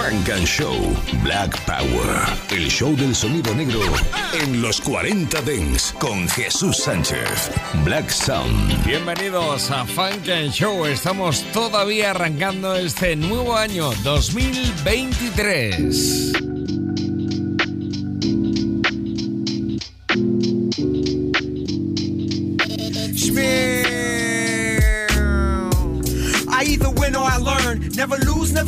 Frank and Show Black Power. El show del sonido negro en los 40 Dens con Jesús Sánchez. Black Sound. Bienvenidos a Funk and Show. Estamos todavía arrancando este nuevo año 2023.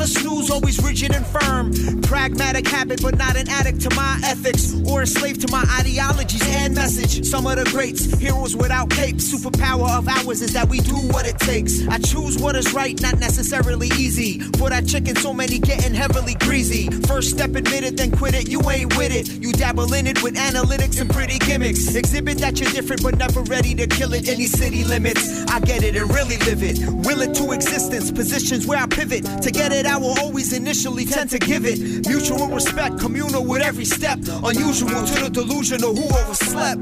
Never snooze, always rigid and firm. Pragmatic habit, but not an addict to my ethics or a slave to my ideologies and message. Some of the greats, heroes without capes. Superpower of ours is that we do what it takes. I choose what is right, not necessarily easy. For that chicken, so many getting heavily greasy. First step admit it, then quit it. You ain't with it. You dabble in it with analytics and pretty gimmicks. Exhibit that you're different, but never ready to kill it. Any city limits, I get it and really live it. Will it to existence, positions where I pivot. To get it, I will always initially tend to give it. Mutual respect, communal with every step. Unusual to the delusional who overslept.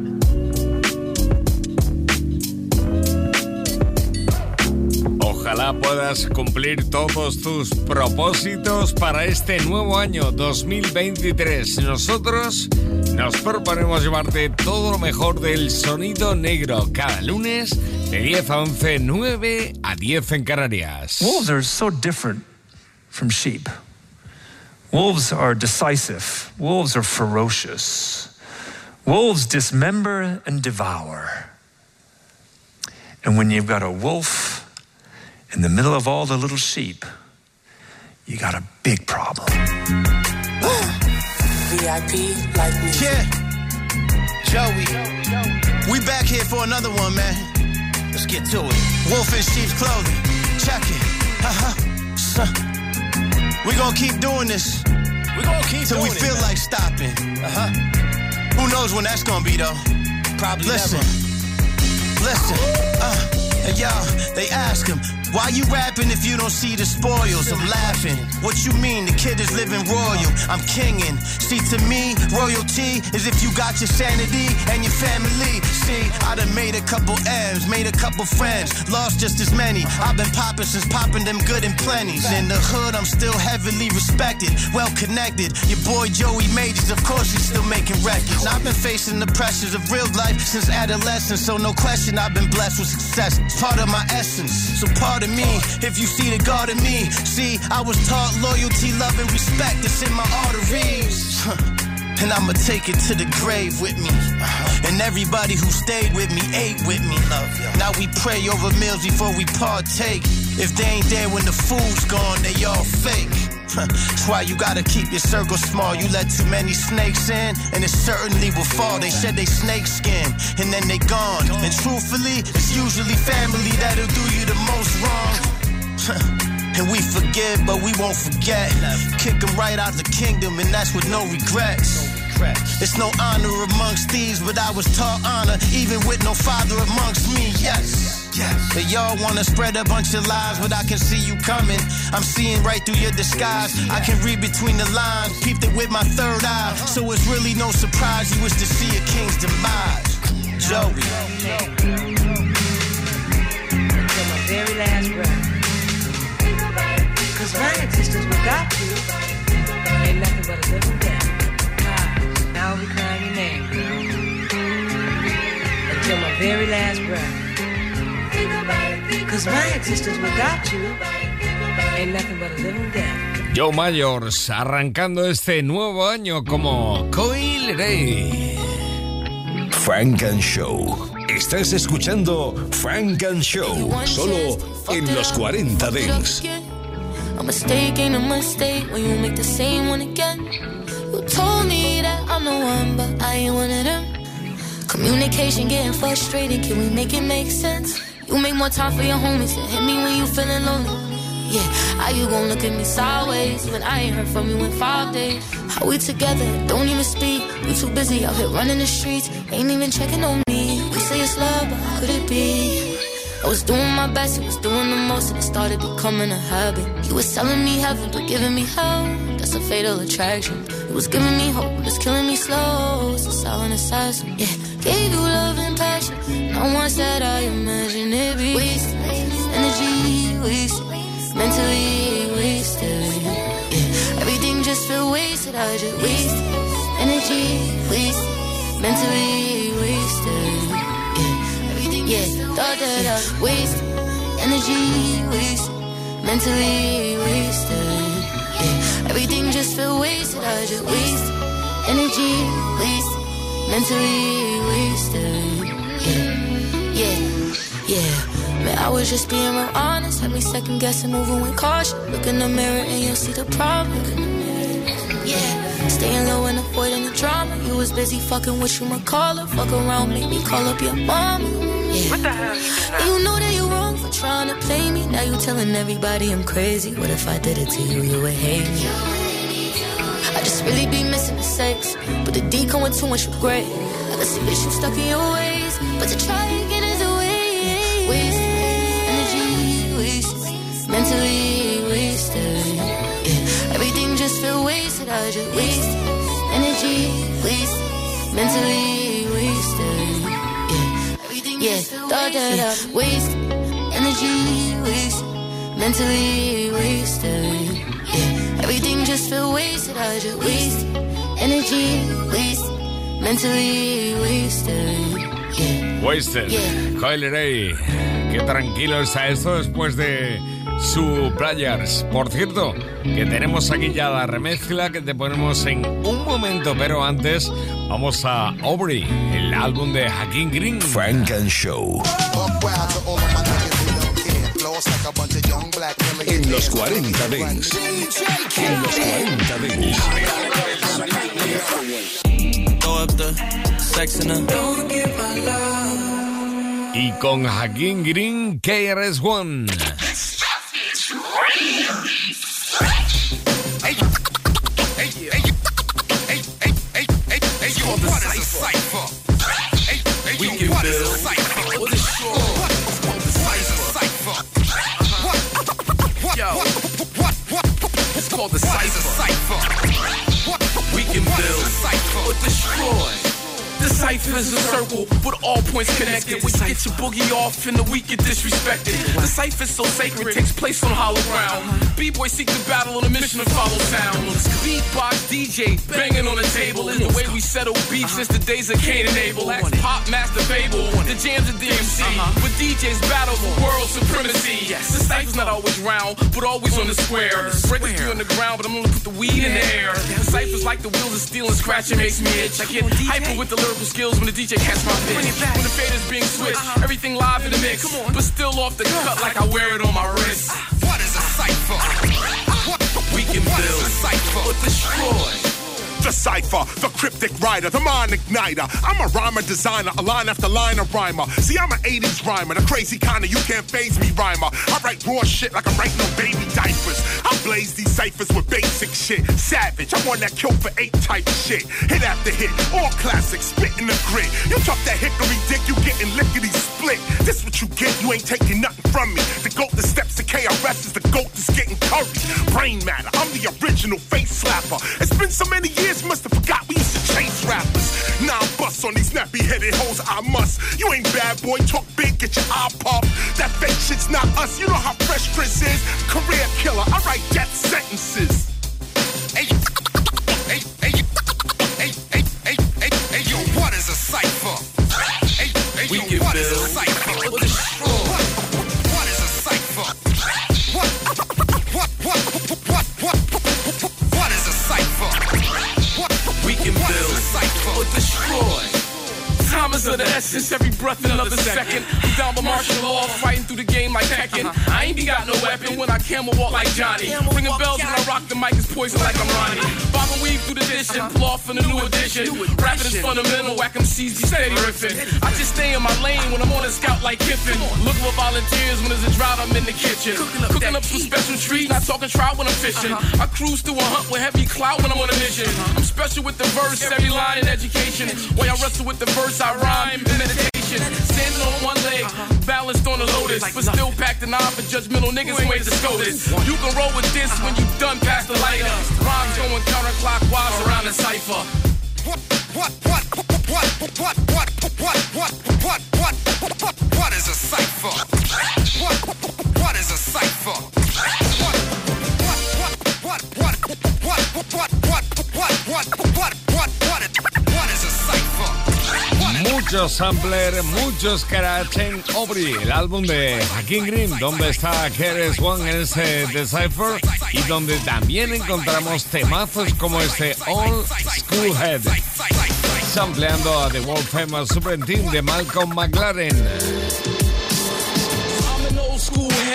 Ojalá puedas cumplir todos tus propósitos para este nuevo año 2023. Nosotros nos proponemos llevarte todo lo mejor del sonido negro cada lunes de 10 a 11, 9 a 10 en Canarias. Wolves are so different from sheep. Wolves are decisive. Wolves are ferocious. Wolves dismember and devour. And when you've got a wolf in the middle of all the little sheep, you got a big problem. VIP like me. Yeah. Joey. We back here for another one, man. Let's get to it. Wolf in sheep's clothing. Check it. Uh-huh. Son. We gonna keep doing this. We gonna keep till we it, feel man. like stopping. Uh-huh. Who knows when that's gonna be though? Probably Listen. never. Listen, uh, and y'all, they ask him, why you rapping if you don't see the spoils? I'm laughing. What you mean? The kid is living royal. I'm kinging. See, to me, royalty is if you got your sanity and your family. See, I done made a couple M's, made a couple friends, lost just as many. I've been popping since popping them good and plenties. In the hood, I'm still heavily respected, well connected. Your boy Joey Majors, of course, he's still making records. I've been facing the pressures of real life since adolescence, so no question I've been blessed with success. Part of my essence, so pardon me if you see the God in me. See, I was taught loyalty, love, and respect. It's in my arteries. And I'ma take it to the grave with me. Uh-huh. And everybody who stayed with me ate with me. Now we pray over meals before we partake. If they ain't there when the food's gone, they all fake. That's why you gotta keep your circle small. You let too many snakes in, and it certainly will fall. They shed they snake skin, and then they gone. And truthfully, it's usually family that'll do you the most wrong. And we forgive, but we won't forget. Kick them right out the kingdom, and that's with no regrets. It's no honor amongst thieves, but I was taught honor, even with no father amongst me. Yes. Yes. But y'all wanna spread a bunch of lies, but I can see you coming. I'm seeing right through your disguise. I can read between the lines, peeped it with my third eye. So it's really no surprise you wish to see a king's demise. Joey. Till my very last breath. Cause my existence without you ain't nothing but a living death. Ah, now we crying your name, girl. Until my very last breath. Cause my existence without you ain't nothing but a living death. Joe Myers arrancando este nuevo año como Coil Ray. Frank and Show. Estás escuchando Frank and Show. Solo en los 40 Dens. A mistake ain't a mistake when you make the same one again. You told me that I'm the one, but I ain't one of them. Communication getting frustrated, can we make it make sense? You make more time for your homies and hit me when you feeling lonely. Yeah, how you gon' look at me sideways when I ain't heard from you in five days? How we together, don't even speak. You too busy out here running the streets, ain't even checking on me. We say it's love, but how could it be? I was doing my best, he was doing the most, and it started becoming a habit. He was telling me heaven, but giving me hell. That's a fatal attraction. It was giving me hope, it's killing me slow. It's a silent assassin. Yeah, gave you love and passion. Not once that I imagine it be wasted. Energy wasted, mentally wasted. Yeah, everything just feel wasted. I just wasted. Energy wasted, mentally wasted. Yeah, everything yeah, thought that I wasted. Energy wasted, mentally wasted. Just wasted. Energy wasted, mentally wasted. Yeah, yeah, yeah. Man, I was just being real honest. Had me second guessing, moving with caution. Look in the mirror and you'll see the problem. Yeah, staying low and avoiding the drama. You was busy fucking with you, McCullough. Fuck around, make me call up your mama. Yeah. What the hell you? You know that you're wrong for trying to play me. Now you telling everybody I'm crazy. What if I did it to you? You would hate me. Really be missing the sex. But the D come with too much regret. I can see that you stuck in your ways. But to try again is a waste. Waste energy, waste mentally wasted. Yeah, everything just feel wasted. I just waste energy, waste mentally wasted. Yeah, everything yeah, thought that I waste energy, waste mentally wasted. Everything just feel wasted. I just waste energy, waste mentally wasted. Yeah. Wasted. Yeah. Coily Ray. Qué tranquilo está esto después de su Players. Por cierto, que tenemos aquí ya la remezcla que te ponemos en un momento, pero antes vamos a Aubrey, el álbum de Hakim Green. Frank and Show. En los 40 Dance. En los 40 Dance. Throw up the sex in the. Y con Hakim Green, KRS-One. We can build. Called the cipher. The cipher is a circle with all points connected. You get your boogie off and the weak get disrespected. The cipher is so sacred, takes place on hollow ground. B-boy seek the battle on a mission to follow sound. Beatbox DJ banging on the table is the way we settle beef since the days of Cain and Abel. Ask Popmaster Fabel, the jams of DMC. With DJs battle for world supremacy. The cipher's not always round, but always on the square. Break it through on the ground, but I'm gonna put the weed in the air. The cipher's like the wheels of steel and scratching makes me itch. I get hyper with the lyrical skills when the DJ catch my pitch. When the fader's being switched, uh-huh. everything live in the mix. But still off the cut like I wear it on my wrist. What is a cipher? We can build a cipher or destroy. The cipher, the cryptic writer, the mind igniter. I'm a rhymer designer, a line after line of rhymer. See, I'm an 80s rhymer, the crazy kind of you can't phase me rhymer. I write raw shit like I'm writing no baby diapers. I blaze these ciphers with basic shit. Savage, I'm on that kill for eight type shit. Hit after hit, all classics, spit in the grit. You talk that hickory dick, you getting lickety split. This what you get, you ain't taking nothing from me. The goat that steps to KRS is the goat that's getting curried. Brain matter, I'm the original face slapper. It's been so many years, must have forgot we used to chase rappers. Now I'm bust on these nappy headed hoes, I must. You ain't bad boy, talk big, get your eye popped. That fake shit's not us, you know how fresh Chris is. Career killer, I write death sentences. Hey, hey, hey, hey, hey, hey, hey, hey, yo, what is a cipher? Hey, hey, We yo, what is a cipher? Essence, every breath another second. I'm down by martial law, fighting through the game like Tekken. I ain't be got no weapon when I camel walk like Johnny. Ringing bells when I rock the mic is poison like I'm Ronnie. Bob and weave through the dish and pull off in a new edition. Rapping is fundamental, whack MCs be steady riffing. I just stay in my lane when I'm on a scout like Kiffin. Looking for volunteers when there's a drought, I'm in the kitchen. Cooking up some special treats, not talking trout when I'm fishing. I cruise through a hunt with heavy clout when I'm on a mission. I'm special with the verse, every line in education. While I wrestle with the verse, I rhyme meditation. Standing on one leg, balanced on a lotus, but still packed an eye for judgmental niggas who ain't discovered. You can roll with this when you've done past the lighter. Rhymes going counterclockwise around the cipher. What, what, what, what, what, what, what, what, what, what, what, what is a cipher? What, what is a cipher? Mucho sampler, mucho scratch en Aubrey, el álbum de Hakim Green, donde está Keres One en ese Decipher y donde también encontramos temazos como este All School Head, sampleando a The World Famous Super Team de Malcolm McLaren.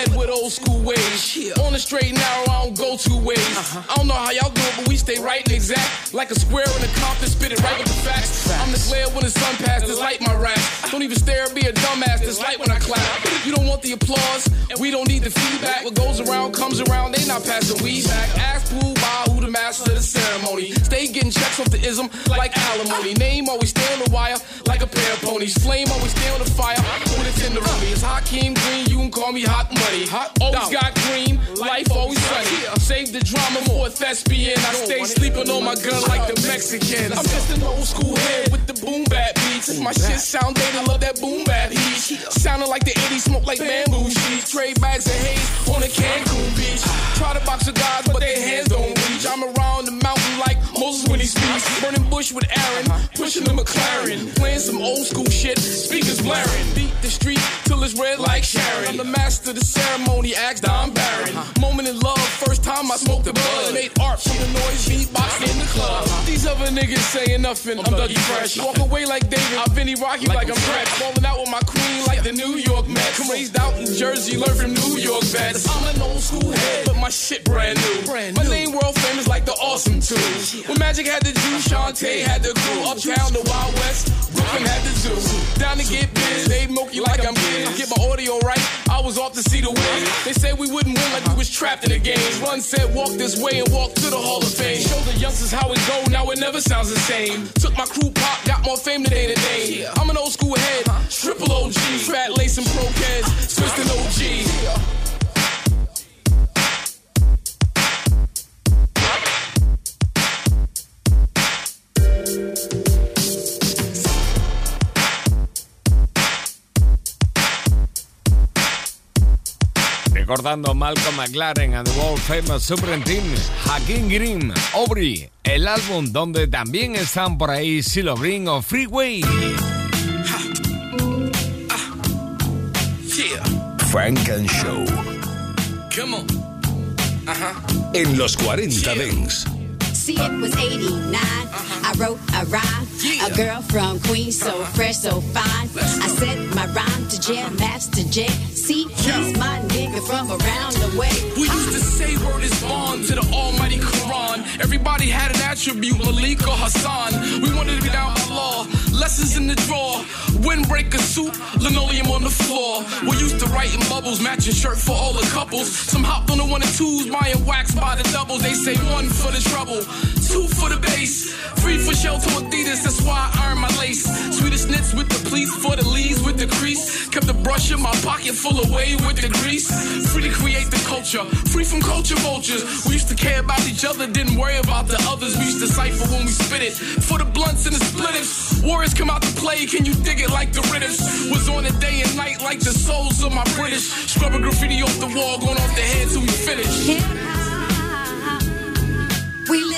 I'm an old school head with old school ways. On the straight and narrow, I don't go two ways. Uh-huh. I don't know how y'all do it, but we stay right and exact. Like a square in a compass, spit it right with the facts. I'm the glare when the sun passes, light my raps. Don't even stare, be a dumbass, this light when I clap. You don't want the applause, we don't need the feedback. What goes around comes around, they not passing weed back. Ask who, by who the master of the ceremony. Stay getting checks off the ism like alimony. Name always stay on the wire like a pair of ponies. Flame always stay on the fire when it's in the room. It's Hakeem Green, call me Hot Money. Always got green, life always sunny. Save the drama for a thespian. I stay sleeping on my gun like the Mexicans. I'm just an old school head with the boom bap beats. My shit sound dated, love that boom bap heat. Sounding like the 80s, smoke like bamboo sheets. Trade bags of haze on a Cancun beach. Try to box with guys, but their hands don't reach. I'm around the mountain like Moses when he speaks. Burning bush with Aaron, pushing the McLaren. Playing some old school shit, speakers blaring. Beat the street till it's red like Sharon. I'm the master of the ceremony, asked Don Barron. Moment in love, first time I smoked the bud. Made art from the noise, beatbox in the club. These other niggas saying nothing, I'm Dougie Fresh. Walk away like David, I'm Vinny Rocky like I'm Fred. Falling out with my queen like the New York Mets. Raised out in Jersey, learned from New York vets. I'm an old school head, but my shit brand new. Brand My name world famous like the awesome two. When Magic had the juice, Shantae had the crew. Uptown, the Wild West, Brooklyn had the zoo. Down to get biz, they milky like I'm biz. Get my audio right, I was off to see the win. They said we wouldn't win like we was trapped in the game. Run said walk this way and walk to the Hall of Fame. Show the youngsters how it go, now it never sounds the same. Took my crew pop, got more fame today than they today. I'm an old school head, triple OG. Fat lace and pro kids, twisting OG. Recordando Malcolm McLaren and the World Famous Super Team, Hakim Green, Aubrey, el álbum donde también están por ahí Silo Green o Freeway. Yeah, Frank and Show. come on. En los 40 Dents. See, it was 89. Uh-huh. I wrote a rhyme. A girl from Queens, so uh-huh. fresh, so fine. I sent my rhyme to Jam Master Jay. See, he's my nigga from around the way. We used to say word is bond to the almighty Quran. Everybody had an attribute, Malik or Hassan. We wanted to be down by law. Lessons in the drawer. Windbreaker suit, linoleum on the floor. We used to write in bubbles, matching shirt for all the couples. Some hopped on the one and twos, buying wax by the doubles. They say one for the trouble, two for the base. three for shelter Adidas. That's why I earn my lace. Swedish knits with the pleats for the leaves with the crease. Kept the brush in my pocket full away with the grease. Free to create the culture, free from culture vultures. We used to care about each other, didn't worry about the others. We used to cipher when we spit it. For the blunts and the splitters, warriors come out to play. Can you dig it like the Ritters? Was on a day and night like the souls of my British. Scrubbing graffiti off the wall, going off the head till we finish.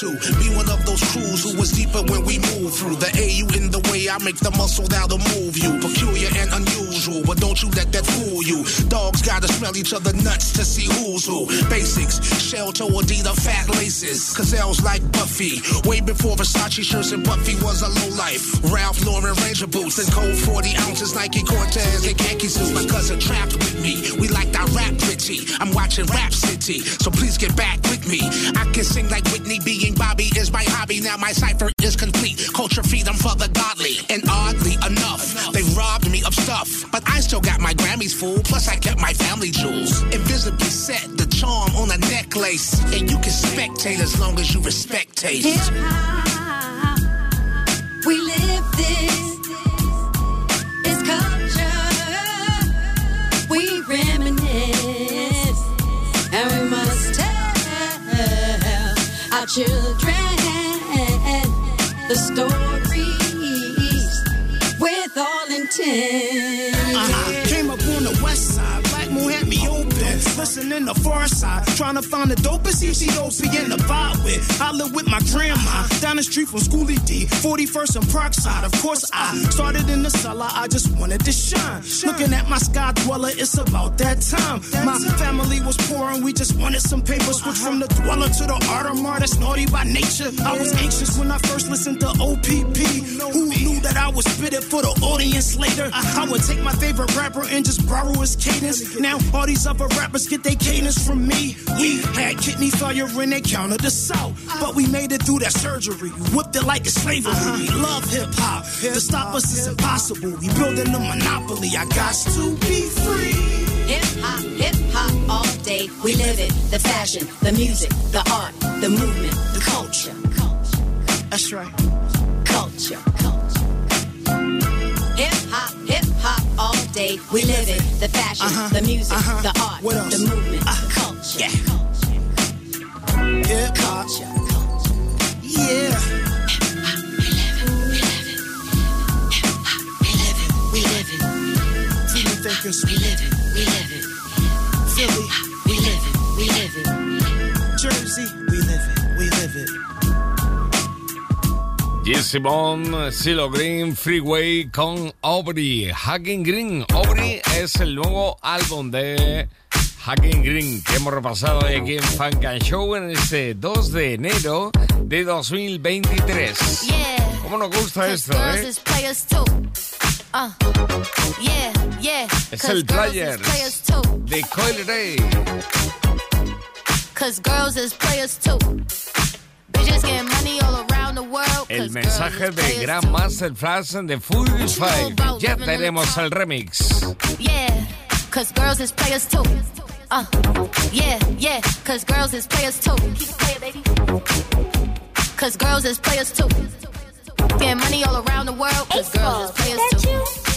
to be one of those crews who was deeper when we moved through the AU in the way I make the muscle that'll move you. Peculiar and unusual, but don't you let that fool you. Dogs gotta smell each other nuts to see who's who. Basics, shell toe Adidas fat laces. Gazelles like Buffy. Way before Versace shirts and Buffy was a low life. Ralph Lauren Ranger boots and cold 40 ounces Nike Cortez and khaki suits. My cousin trapped with me. We liked our rap pretty. I'm watching Rap City, so please get back with me. I can sing like Whitney being King Bobby is my hobby. Now my cipher is complete. Culture freedom for the godly. And oddly enough, they robbed me of stuff. But I still got my Grammys full. Plus I kept my family jewels. Invisibly set the charm on a necklace. And you can spectate as long as you respect taste. Hip-hop, we live this. It's culture. We reminisce. Our children the stories with all intent. Uh-huh. Listening to Pharcyde, trying to find the dopest Ethiopian to vibe with. I live with my grandma down the street from Schoolly D, 41st and Parkside. Of course, I started in the cellar, I just wanted to shine. Looking at my sky dweller, it's about that time. My family was poor and we just wanted some paper. Switch from the dweller to the Audemars, that's naughty by nature. I was anxious when I first listened to OPP. Who knew that I was spit it for the audience later? I would take my favorite rapper and just borrow his cadence. Now all these other rappers get their cadence from me. We had kidney failure and they counted us out. But we made it through that surgery. Whipped it like it's slavery. Uh-huh. We love hip hop. To stop us is impossible. We building a monopoly. I got to be free. Hip hop, hip hop all day. We live it. The fashion, the music, the art, the movement, the culture. That's right. Culture, culture. Day. We live it. The fashion, Uh-huh, the music, uh-huh. the art, What else? the movement, the culture. Hip hop. Yeah. We live it. We live it. We live it. Philly. We live it. We live it. Jersey. We live it. We live it. Jesse Bond, Silo Green, Freeway con Aubrey. Hacking Green. Aubrey es el nuevo álbum de Hacking Green que hemos repasado hoy aquí en Funk and Show en este 2 de enero de 2023. Yeah. ¿Cómo nos gusta esto, eh? Uh, yeah, yeah. Es el Players too. de Coil Ray. Cause girls is players too. El mensaje de players Gran too. Master Flash de Full Five. Ya tenemos el remix. Yeah, cause girls is players too. Uh, yeah, yeah, cause girls is players too. Keep it playing, baby. Cause girls is players too. Getting money all around the world, cause girls is players too.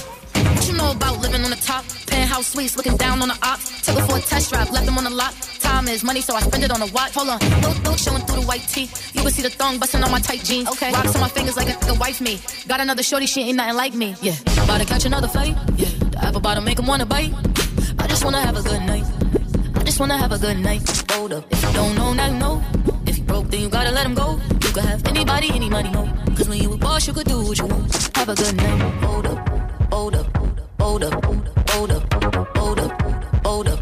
What you know about living on the top? Penthouse suites, looking down on the ops. Took her for a test drive, left them on the lot. Time is money, so I spend it on a watch. Hold on, look, look, showing through the white tee. You can see the thong busting on my tight jeans. Okay, rocks on my fingers like a nigga wife me. Got another shorty, she ain't nothing like me. Yeah, about to catch another fight. Yeah, the apple bottom make him wanna bite. I just wanna have a good night. I just wanna have a good night. Hold up, if you don't know, now you know. If you broke, then you gotta let him go. You could have anybody, any money, no. Cause when you a boss, you could do what you want. Have a good night. Hold up, hold up, hold up, hold up, hold up, hold up, hold up,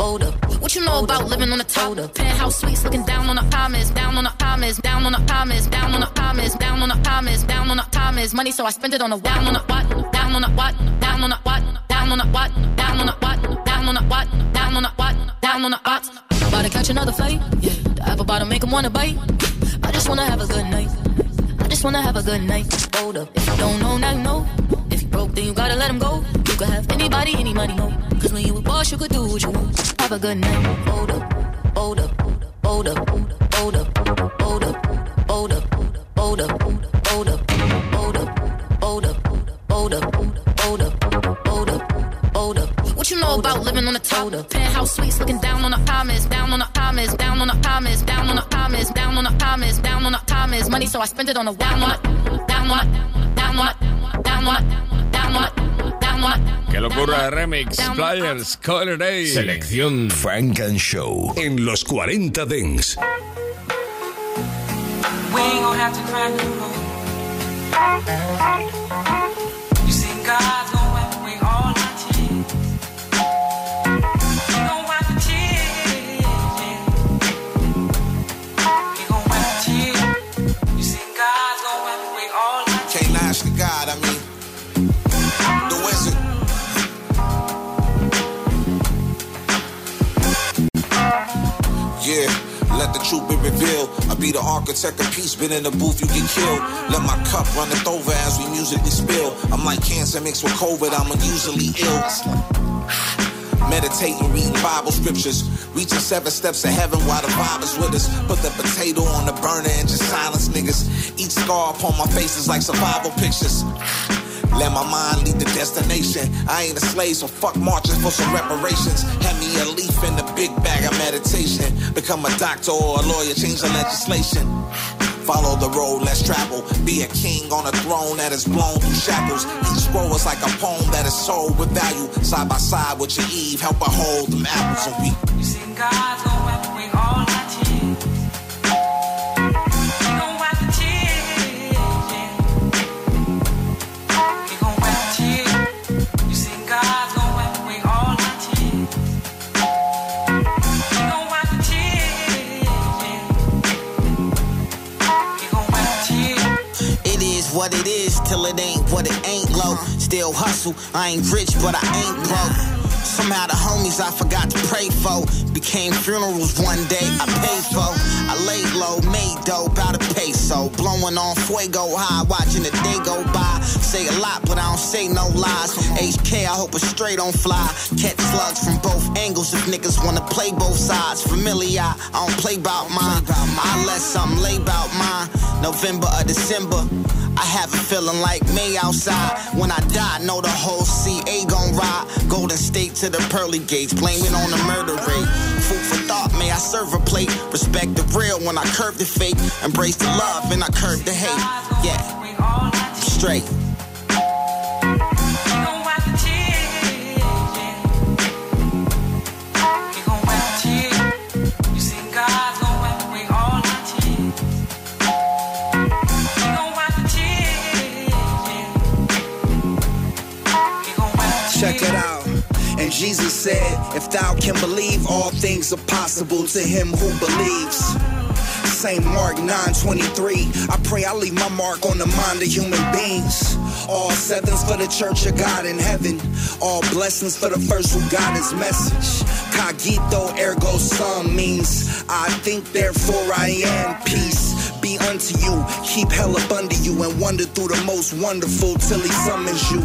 hold up. What you know about living on the top? Penthouse suites, looking down on the comments, down on the comments, down on the comments, down on the comments, down on the comments, down on the comments. Money, so I spend it on the down on the what, down on the what, down on the what, down on the what, down on the what, down on the what, down on the what, down on the what. About to catch another fight. Yeah, the apple bottom make him wanna bite. I just wanna have a good night. I just wanna have a good night. Hold up, if you don't know, now you know. If you broke, then you gotta let him go. You could have anybody, any money. Cause when you a boss, you could do what you want. Have a good night. Hold up, hold up, hold up, hold up, hold up, hold up, hold up, hold up, hold up, hold up, hold up, hold up, know about living on the top? Penthouse suites, looking down on the comments, down on the comments, down on the comments, down on the comments, down on the comments, down on the comments. Money, so I spend it on the down on it, down on it, down on it, down on it, down on it, down on it. Qué locura de remix. Players, Coil Ray. Selección Frank and Show en los 40 Dents. We ain't gonna have to cry no more. You see, God's gonna truth be revealed. I be the architect of peace, been in the booth, you get killed. Let my cup runneth over as we musically spill. I'm like cancer mixed with COVID, I'm unusually ill. Meditating, reading Bible scriptures. Reaching seven steps of heaven while the vibe is with us. Put the potato on the burner and just silence niggas. Each scar upon my face is like survival pictures. Let my mind lead the destination. I ain't a slave, so fuck marching for some reparations. Hand me a leaf in the big bag of meditation. Become a doctor or a lawyer, change the legislation. Follow the road less travel. Be a king on a throne that is blown through shackles. Each scroll is like a poem that is sold with value. Side by side with your Eve, help her hold them apples and we. You seen God's Still hustle, I ain't rich, but I ain't broke. Somehow the homies I forgot to pray for became funerals one day I paid for. I laid low, made dough, about a peso. Blowing on fuego high, watching the day go by. Say a lot, but I don't say no lies. HK, I hope it's straight on fly. Catch slugs from both angles if niggas wanna play both sides. Familiar, I don't play about mine. I let something lay bout mine. November or December. I have a feeling like May outside. When I die, know the whole CA gon' ride. Golden State to the pearly gates, blame it on the murder rate. Food for may I serve a plate. Respect the real when I curve the fake. Embrace the love and I curve the hate. Yeah, straight. Jesus said, If thou can believe, all things are possible to him who believes. St. Mark 9:23. I pray I leave my mark on the mind of human beings. All sevens for the church of God in heaven. All blessings for the first who got his message. Cogito ergo sum means I think therefore I am peace. Be unto you, keep hell up under you, and wander through the most wonderful till he summons you.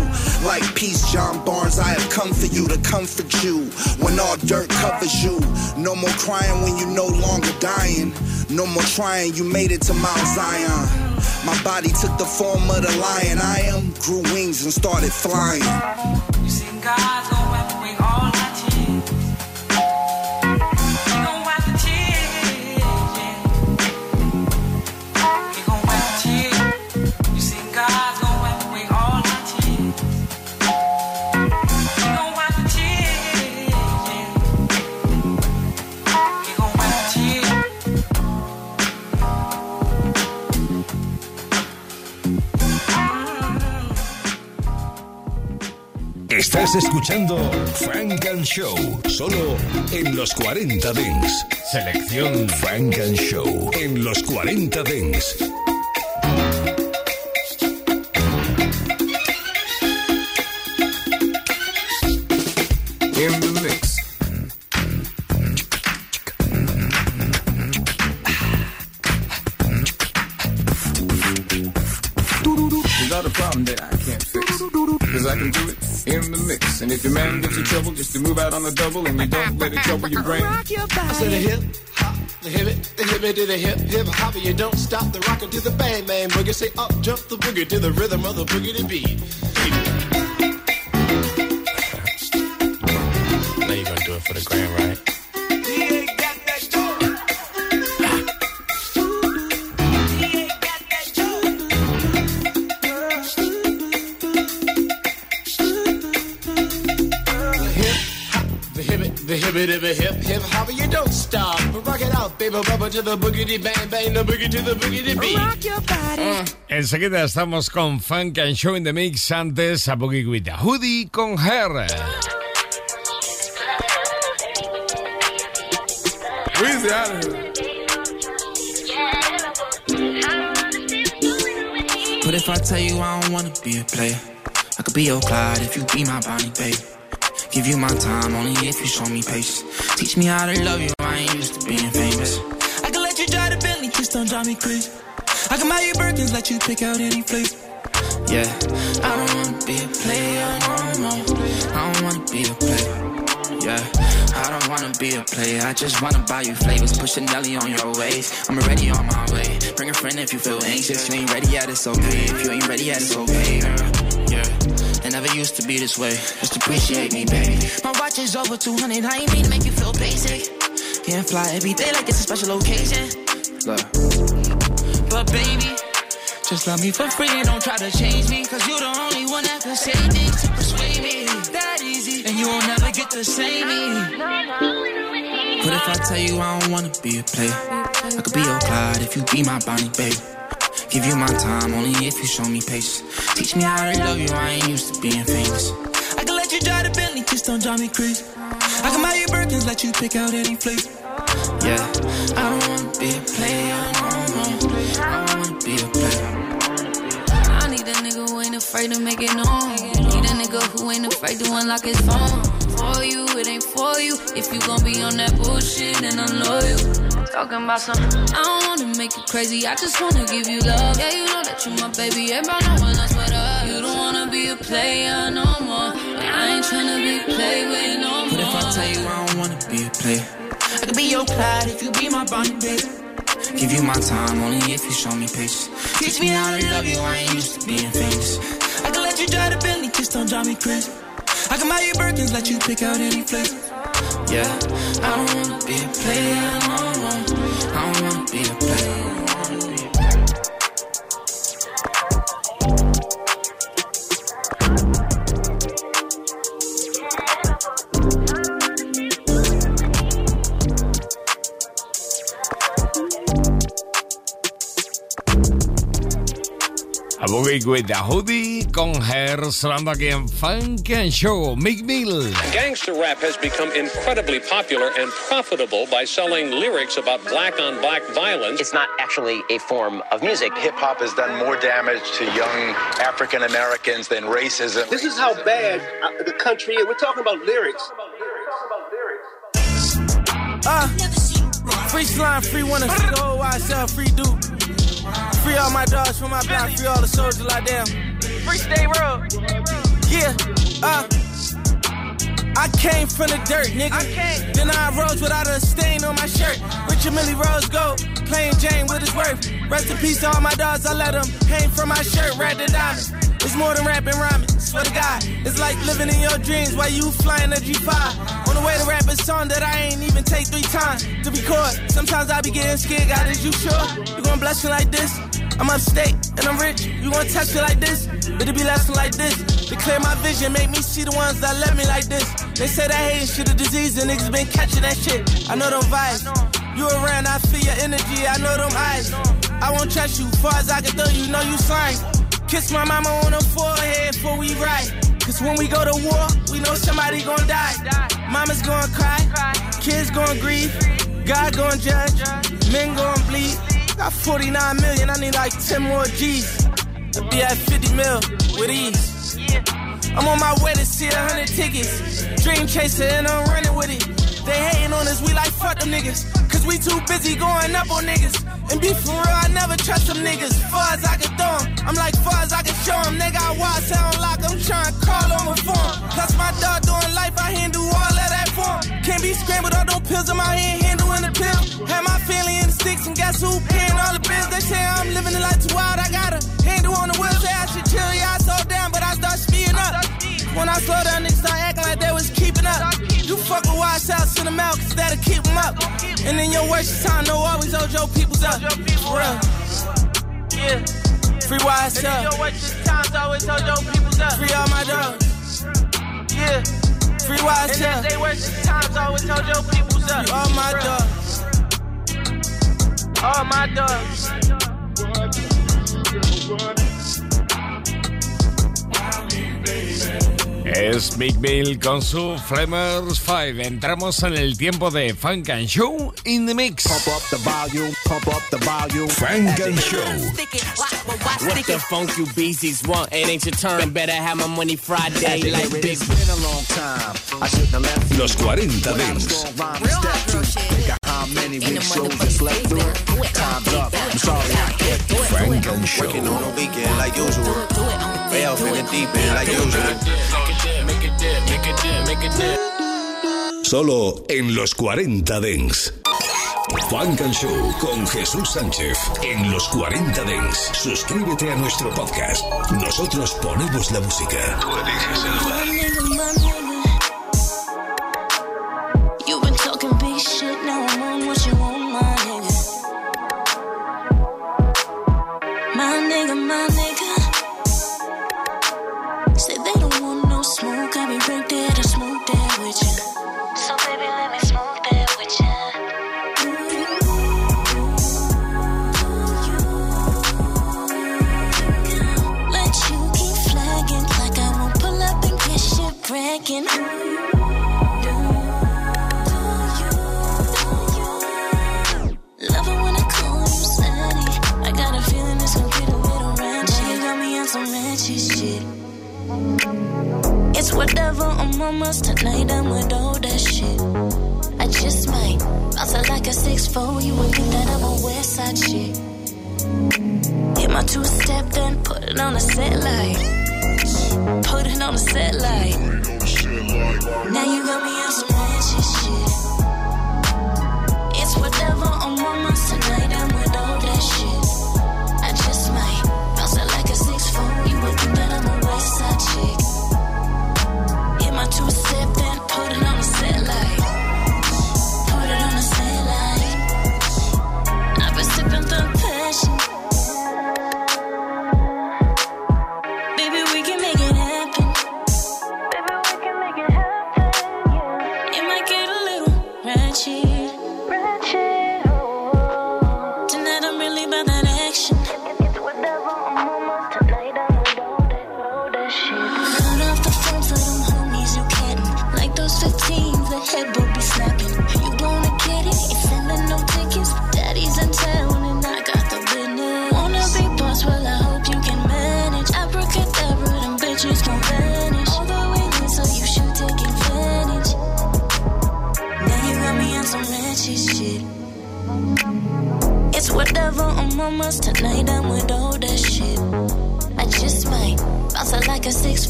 Like peace, John Barnes, I have come for you to comfort you. When all dirt covers you, no more crying when you no longer dying. No more trying, you made it to Mount Zion. My body took the form of the lion I am, grew wings and started flying. Estás escuchando Frank and Show, solo en los 40 Dents. Selección Frank and Show en los 40 Dents. If your man gives you trouble, just to move out on the double and you don't let it trouble your brain. I said the hip hop, the hip it, the hip it to the hip hip hop. You don't stop the rocker to the bang bang boogie. Say up jump the boogie to the rhythm of the boogie to beat. Now you're gonna do it for the gram, right? The hip it, hip hip hip hop. You don't stop, rock it out, baby, bubba to the boogie bang bang, the boogie to the boogie to beat. Rock your body. Uh. Enseguida estamos con Funk and Show in the Mix antes a Boogie with a Hoodie con Her. Weezy out of here. But if I tell you I don't wanna be a player, I could be your Clyde if you be my Bonnie, babe. Give you my time only if you show me patience. Teach me how to love you, I ain't used to being famous. I can let you drive the Bentley, just don't drive me crazy. I can buy you Birkins, let you pick out any place. Yeah, I don't wanna be a player no more. I don't wanna be a player. Yeah, I don't wanna be a player. I just wanna buy you flavors. Push Nelly on your waist. I'm already on my way. Bring a friend if you feel anxious. You ain't ready yet, it's okay. If you ain't ready yet, it's okay, girl. Never used to be this way. Just appreciate me, baby. My watch is over 200. I ain't mean to make you feel basic. Can't fly every day like it's a special occasion. Look. But baby, just love me for free and don't try to change me. Cause you're the only one that can say things to persuade me. That easy. And you will never get to say me. But if I tell you I don't wanna be a player, I could be your Clyde if you be my Bonnie, baby. Give you my time only if you show me patience. Teach me how to love you, I ain't used to being famous. I can let you drive the Bentley, just don't drive me crazy. I can buy you Birkins, let you pick out any place. Yeah, I don't wanna be a player no more. I don't wanna be a player. I need a nigga who ain't afraid to make it known. Need a nigga who ain't afraid to unlock his phone. For you, it ain't for you. If you gon' be on that bullshit, then I'm loyal. Talking about some, I don't wanna make you crazy. I just wanna give you love. Yeah, you know that you my baby. Everybody know when I sweat up. You don't wanna be a player no more. But I ain't tryna be played with no more. But if I tell you I don't wanna be a player, I could be your Clyde if you be my Bonnie, baby. Give you my time only if you show me patience. Teach me how to love you, I ain't used to being famous. I can let you drive the Bentley, just don't drive me crazy. I can buy you Birkins, let you pick out any flavor. Yeah, I don't wanna be a player A Boogie with the Hoodie con Her sonando aquí en Funk and Show. Meek Mill. Gangster rap has become incredibly popular and profitable by selling lyrics about black on black violence. It's not actually a form of music. Hip hop has done more damage to young African Americans than racism. This is how bad uh, the country is. We're talking about lyrics. Uh, free slime, free winner, free the whole YSL, free dude. Free all my dogs from my block, free all the soldiers like them. Free stay real. Yeah, uh. I came from the dirt, nigga. Then I rose without a stain on my shirt. Richard Mille Rose Gold, playing Jane with his worth. Rest in peace to all my dogs, I let them hang from my shirt, red the diamond. It's more than rapping rhyming, swear to God. It's like living in your dreams while you flying a G5. On the way to rap a song that I ain't even take three times to record. Sometimes I be getting scared, God, is you sure? You gonna bless me like this? I'm upstate and I'm rich. You gonna touch me like this? It'll be lasting like this. Declare my vision, make me see the ones that love me like this. They say that hate shit a disease and niggas been catching that shit. I know them vibes. You around, I feel your energy. I know them eyes. I won't trust you. Far as I can throw you, know you slime. Kiss my mama on the forehead before we ride. Cause when we go to war, we know somebody gon' die. Mama's gonna cry, kids gonna grieve, God gonna judge, men gonna bleed. Got 49 million, I need like 10 more G's. Be at 50 mil with ease. I'm on my way to see a hundred tickets. Dream chaser and I'm running with it. They hating on us, we like fuck them niggas. Cause we too busy going up on niggas. And be for real, I never trust them niggas. Far as I can throw 'em. I'm like far as I can show 'em. They got wild sound like I'm trying to call on reform. Plus my dog doing life, I handle all of that for. Can't be scrambled all them pills in my hand, handling the pill. Have my family in the sticks and guess who paying all the bills? They say I'm living the life too wild, I got should chill, yeah, I slow down, but I start speeding up. When I slow down, niggas start acting like they was keeping up. You fuck with Wise House, send them out, cause that'll keep them up. And in your worst time, no always hold your peoples up. For real. Yeah. Free Wise House. your worst times, always hold your peoples up. Free all my dogs. Yeah. Free Wise House. And they worst times, always hold your peoples up. Free all my dogs. All my dogs. Es Big Bill con su Flamers 5. Entramos en el tiempo de Funk and Show in the Mix. Pump up the volume, pump up the volume. Funk and Show. What the funk you beasties want? It ain't your turn. Better have my money Friday like Big Been a long time. I shouldn't have left. Los 40 Dings. Real many weak shows is left through it. Time's up. I'm sorry I can't do it. Frank and Show. Working on a weekend like usual. Fail in the deep end like usual. Solo en los 40 Dents. Funk and Show con Jesús Sánchez en los 40 Dents. Suscríbete a nuestro podcast. Nosotros ponemos la música. Tú eliges el.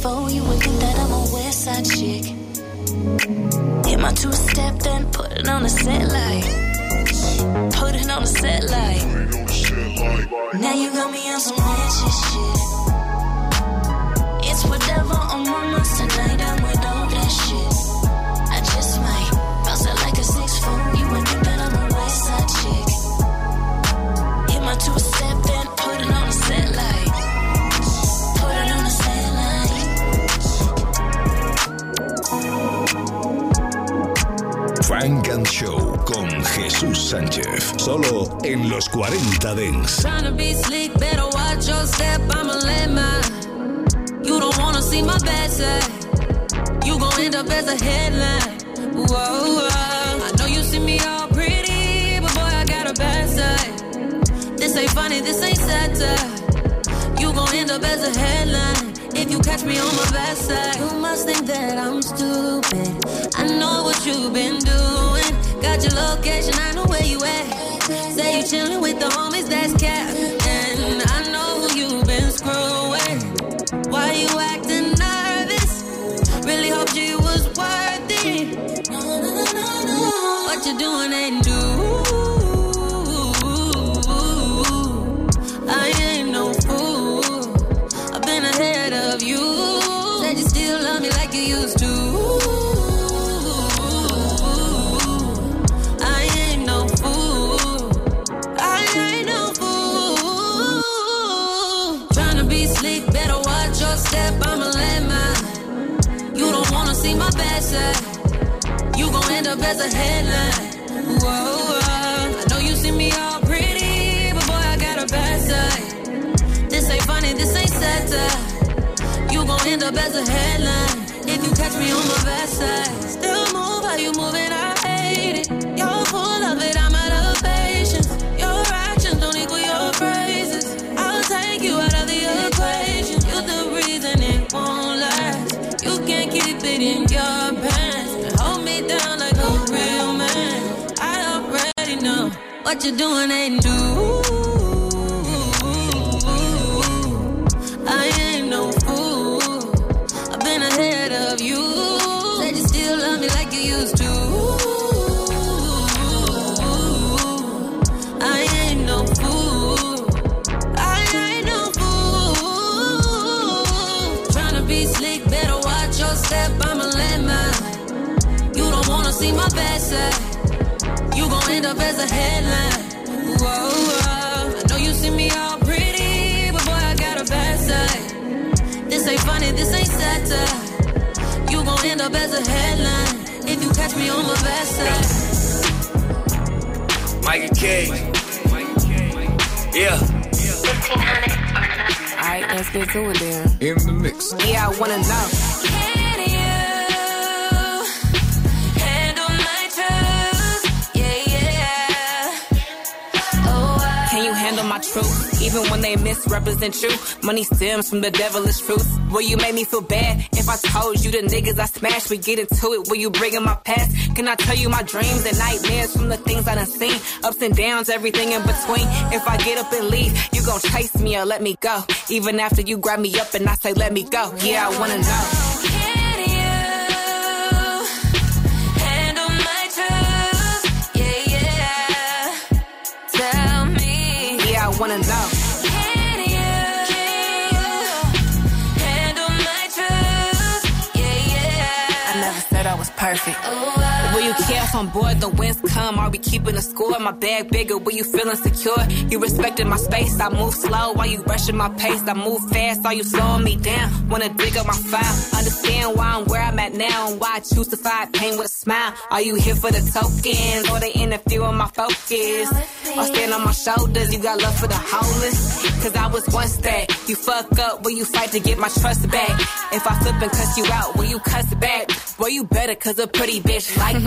phone, you would think that I'm a west side chick. Hit my two step, then put it on the set light. Put it on the set light. Now you got me on some witches en los 40 Dance. You don't wanna see my bad side. You gon' end up as a headline. Whoa, whoa. I know you see me all pretty, but boy, I got a bad side. This ain't funny, this ain't satire. You gon' end up as a headline if you catch me on my bad side. You must think that I'm stupid. I know what you've been doing. Got your location, I know chillin' with the homies, that's cap. up as a headline. Whoa, whoa. I know you see me all pretty, but boy, I got a bad side. This ain't funny, this ain't satire. You gon' end up as a headline if you catch me on my bad side. Still move how you moving, I hate it. You're full of it, I'm What you doing ain't new. I ain't no fool. I've been ahead of you. Said you still love me like you used to. I ain't no fool. I ain't no fool. Tryna be slick, better watch your step. I'ma let mine. You don't wanna see my bad side up as a headline. Whoa, oh, whoa. Oh. I know you see me all pretty, but boy, I got a bad side. This ain't funny, this ain't satire. You gon' end up as a headline if you catch me on my bad side. Micah K. Yeah. Alright, let's get to it then. In the mix. Yeah, I wanna know. My truth? Even when they misrepresent you, money stems from the devilish truth. Will you make me feel bad if I told you the niggas I smashed? We get into it. Will you bring in my past? Can I tell you my dreams and nightmares from the things I done seen? Ups and downs, everything in between. If I get up and leave, you gon' chase me or let me go. Even after you grab me up and I say let me go. Yeah, I wanna know. Perfect. Oh, Will you care if I'm bored? The winds come. Are we keeping a score? My bag bigger. Will you feeling secure? You respecting my space. I move slow while you rushing my pace. I move fast. Are you slowing me down? Wanna dig up my file? Understand why I'm where I'm at now and why I choose to fight pain with a smile. Are you here for the tokens or they interfere with my focus? Or stand on my shoulders? You got love for the homeless? Cause I was once that. You fuck up. Will you fight to get my trust back? If I flip and cuss you out, will you cuss back? Well, you better cause a pretty bitch like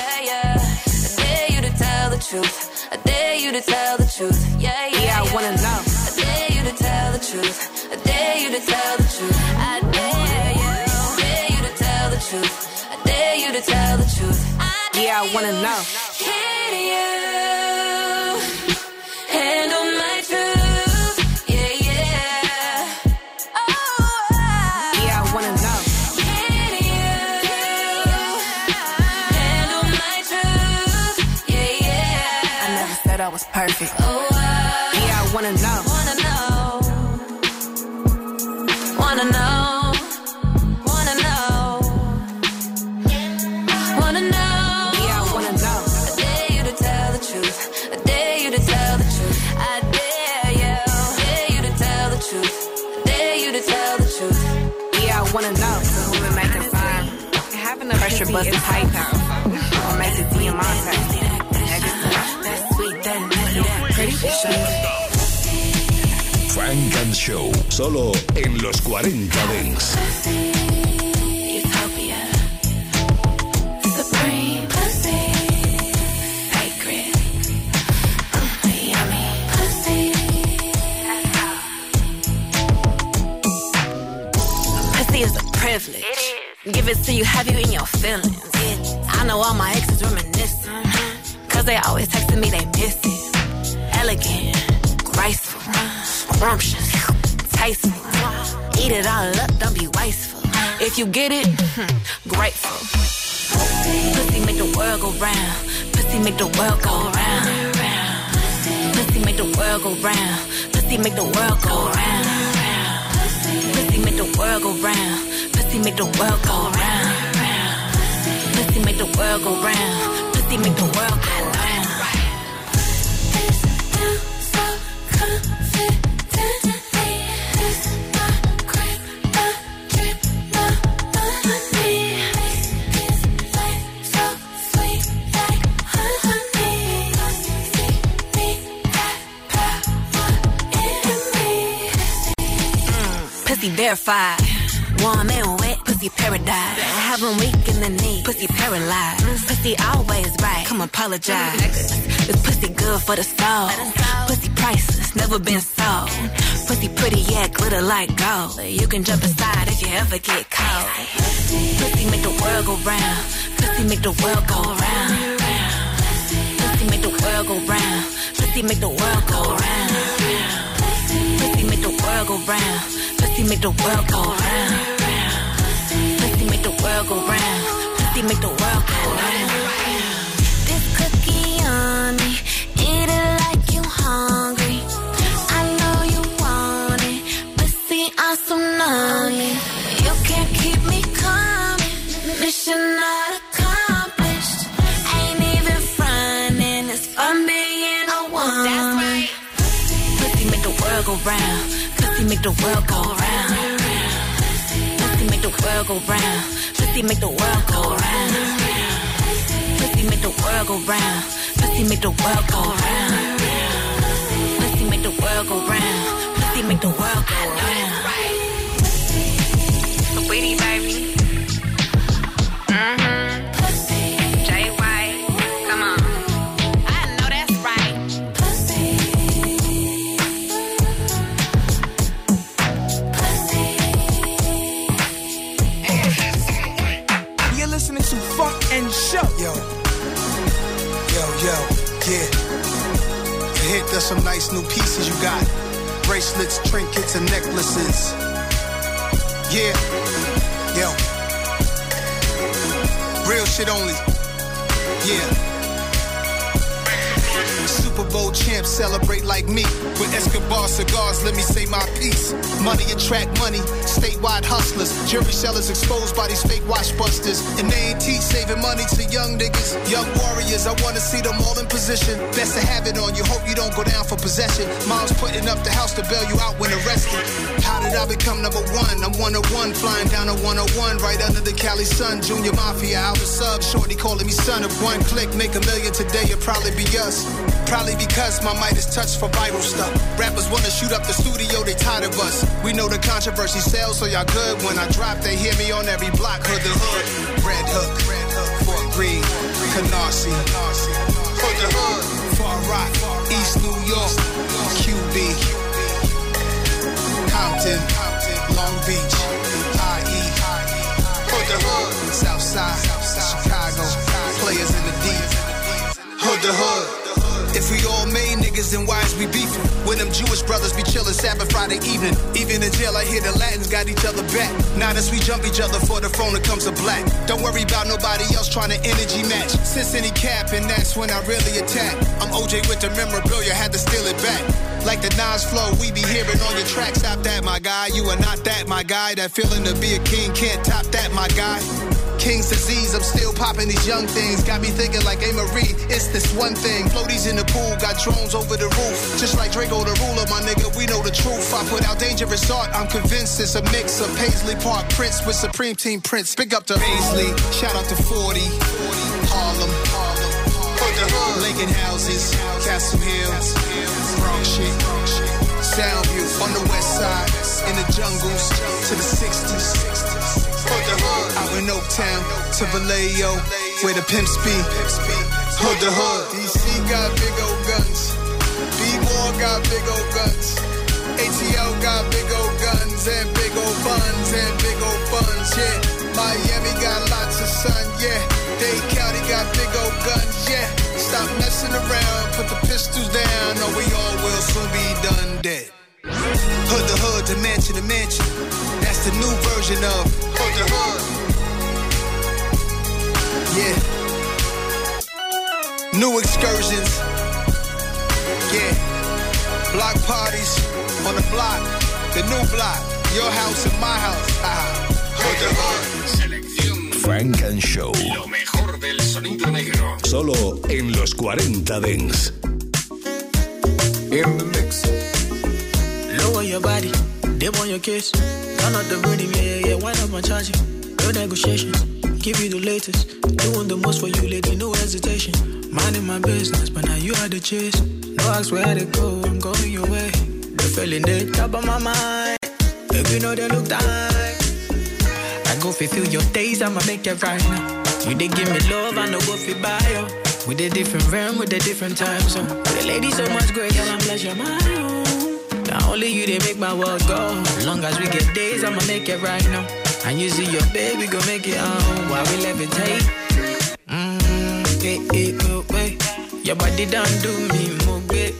truth. I dare you to tell the truth. Yeah, yeah. Yeah, I wanna know. I dare you to tell the truth. I dare you to tell the truth. I dare you. I dare you to tell the truth. I dare you to tell the truth. I Yeah, I wanna know. can you handle my was perfect. Oh, I Yeah, I wanna know. wanna know, wanna know, wanna know, wanna know. Yeah, I wanna know. I dare you to tell the truth. I dare you to tell the truth. I dare you. I dare you to tell the truth. I dare you to tell the truth. Yeah, I wanna know. So who we making fine? Having a pressure busting tight Show, solo en los 40 Dance. Pussy. Sacred. Yummy pussy. Pussy is a privilege. Give it to you, have you in your feelings. I know all my exes reminiscing. Mm-hmm. Cause they always texting me they miss it. Elegant, graceful, scrumptious, tasteful. Eat it all up, don't be wasteful. If you get it, hmm, grateful. Pussy make the world go round. Pussy make the world go round. Pussy make the world go round. Pussy make the world go round. Pussy make the world go round. Pussy make the world go round. Pussy make the world go round. Pussy make the world go round. Pussy verified. Warm and wet, pussy paradise. I have 'em weak in the knee, pussy paralyzed. Pussy always right, come apologize. This pussy good for the soul. Pussy priceless, never been sold. Pussy pretty, yeah, glitter like gold. You can jump aside if you ever get cold. Pussy make the world go round. Pussy make the world go round. Pussy make the world go round. Pussy make the world go round. Pussy make the world make the world go round. Pussy make the world go round. Pussy make the world go round. This cookie on me, eat it like you hungry. I know you want it, naughty. You can't keep me coming. Mission not accomplished. Ain't even frontin'. It's fun being a. That's right. Pussy make the world go round. Make the world go round. Pussy make the world go round. Pussy make the world go round. Pussy make the world go round. Pussy make the world go round. Pussy make the world go round. Pussy make the world go round. Nice new pieces you got. Bracelets, trinkets, and necklaces. Yeah. Yo. Real shit only. Yeah. Champs celebrate like me. With Escobar cigars, let me say my piece. Money attract money, statewide hustlers. Jury sellers exposed by these fake watch busters. And they ain't teach saving money to young niggas. Young warriors, I wanna see them all in position. Best to have it on you, hope you don't go down for possession. Mom's putting up the house to bail you out when arrested. How did I become number one? I'm one of one, flying down a 101, right under the Cali sun. Junior Mafia, Alpha Sub, shorty calling me son. If one click, make a million today, it'll probably be us. Probably because my might is touched for viral stuff. Rappers wanna shoot up the studio, they tired of us. We know the controversy sells, so y'all good. When I drop, they hear me on every block. Hood the hood, Red Hook, Fort Greene, Canarsie, Hood the hood, Far Rock, East New York, QB, Compton, Long Beach, IE, Hood the hood, Southside, Chicago, players in the deep, Hood the hood. If we all made niggas, then why is we beefing? When them Jewish brothers be chillin' Sabbath Friday evening. Even in jail, I hear the Latins got each other back. Now that we jump each other for the phone, it comes to black. Don't worry about nobody else trying to energy match. Since any cap, and that's when I really attack. I'm OJ with the memorabilia, had to steal it back. Like the Nas flow, we be hearing on your track. Stop that, my guy. You are not that, my guy. That feeling to be a king can't top that, my guy. King's disease, I'm still popping these young things. Got me thinking like A. Marie, it's this one thing. Floaties in the pool, got drones over the roof. Just like Draco the ruler, my nigga, we know the truth. I put out dangerous art, I'm convinced it's a mix of Paisley Park Prince with Supreme Team Prince. Big up to Paisley, shout out to 40, Harlem, Lincoln houses, Castle Hill, Bronx shit, Soundview on the west side, in the jungles to the 60s. The. Out in Oaktown to Vallejo, where the pimps be. Hood the hood. DC got big old guns. B-More got big old guns. ATL got big old guns and big old buns and big old buns, yeah. Miami got lots of sun, yeah. Dade County got big old guns, yeah. Stop messing around, put the pistols down, or we all will soon be done dead. Hood to hood to mansion to mansion. That's the new version of Hood to Hood. Yeah. New excursions. Yeah. Block parties on the block. The new block. Your house and my house. Ah. Hood Hood. Funk and Show. Lo mejor del sonido negro. Solo en los 40 Dance. In the mix. Lower your body, dip want your kiss. Turn up the rhythm, yeah, yeah, yeah. Wind up my charging. No negotiations. Give you the latest. Doing the most for you, lady, no hesitation. Minding my business, but now you are the chase. No ask where to go, I'm going your way. The feeling they top of my mind. Baby, know they look time. I go fulfill your days, I'ma make it right now. You they give me love, I know go fi buy you. With a different realm, with a different time zone. The lady so much great, girl, I'm blessed you're my own. Only you they make my world go. Long as we get days, I'ma make it right now. And you see your baby go make it on while we levitate. Mmm, eh, eh, oh, eh. Your body done do me more good.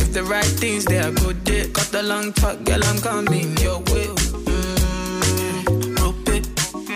If the right things they are good dick. Got the long talk, girl, I'm coming your way. Mm, rope it.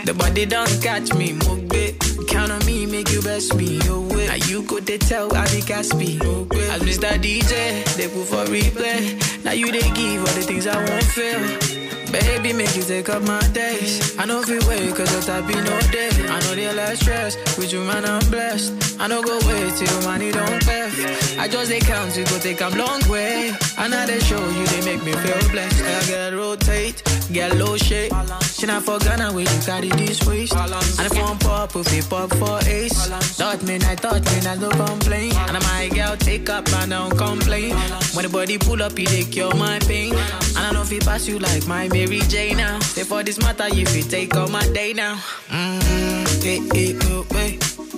The body don't catch me, move it. Count on me, make you best me your way. Now you could they tell I be Caspi. Okay. As Mr. DJ, they put for replay. Now you they give all the things I won't feel. Baby, make you take up my days. I know if you wait, cause your type be no day. I know they less stress, with you man I'm blessed. I know go wait till money don't pay. I just they count to go take a long way. And now they show you, they make me feel blessed. I get rotate, get low shape. She not for Ghana where you carry this waist. And if one pop, if it pop for ace. Thought me, I thought me, I no complain. And I my girl take up, man, don't complain. When the body pull up, you they cure my pain. And I know if it pass you like my Mary J now. Say for this matter, if you take all my day now. Mm-hmm. Hey, hey, oh.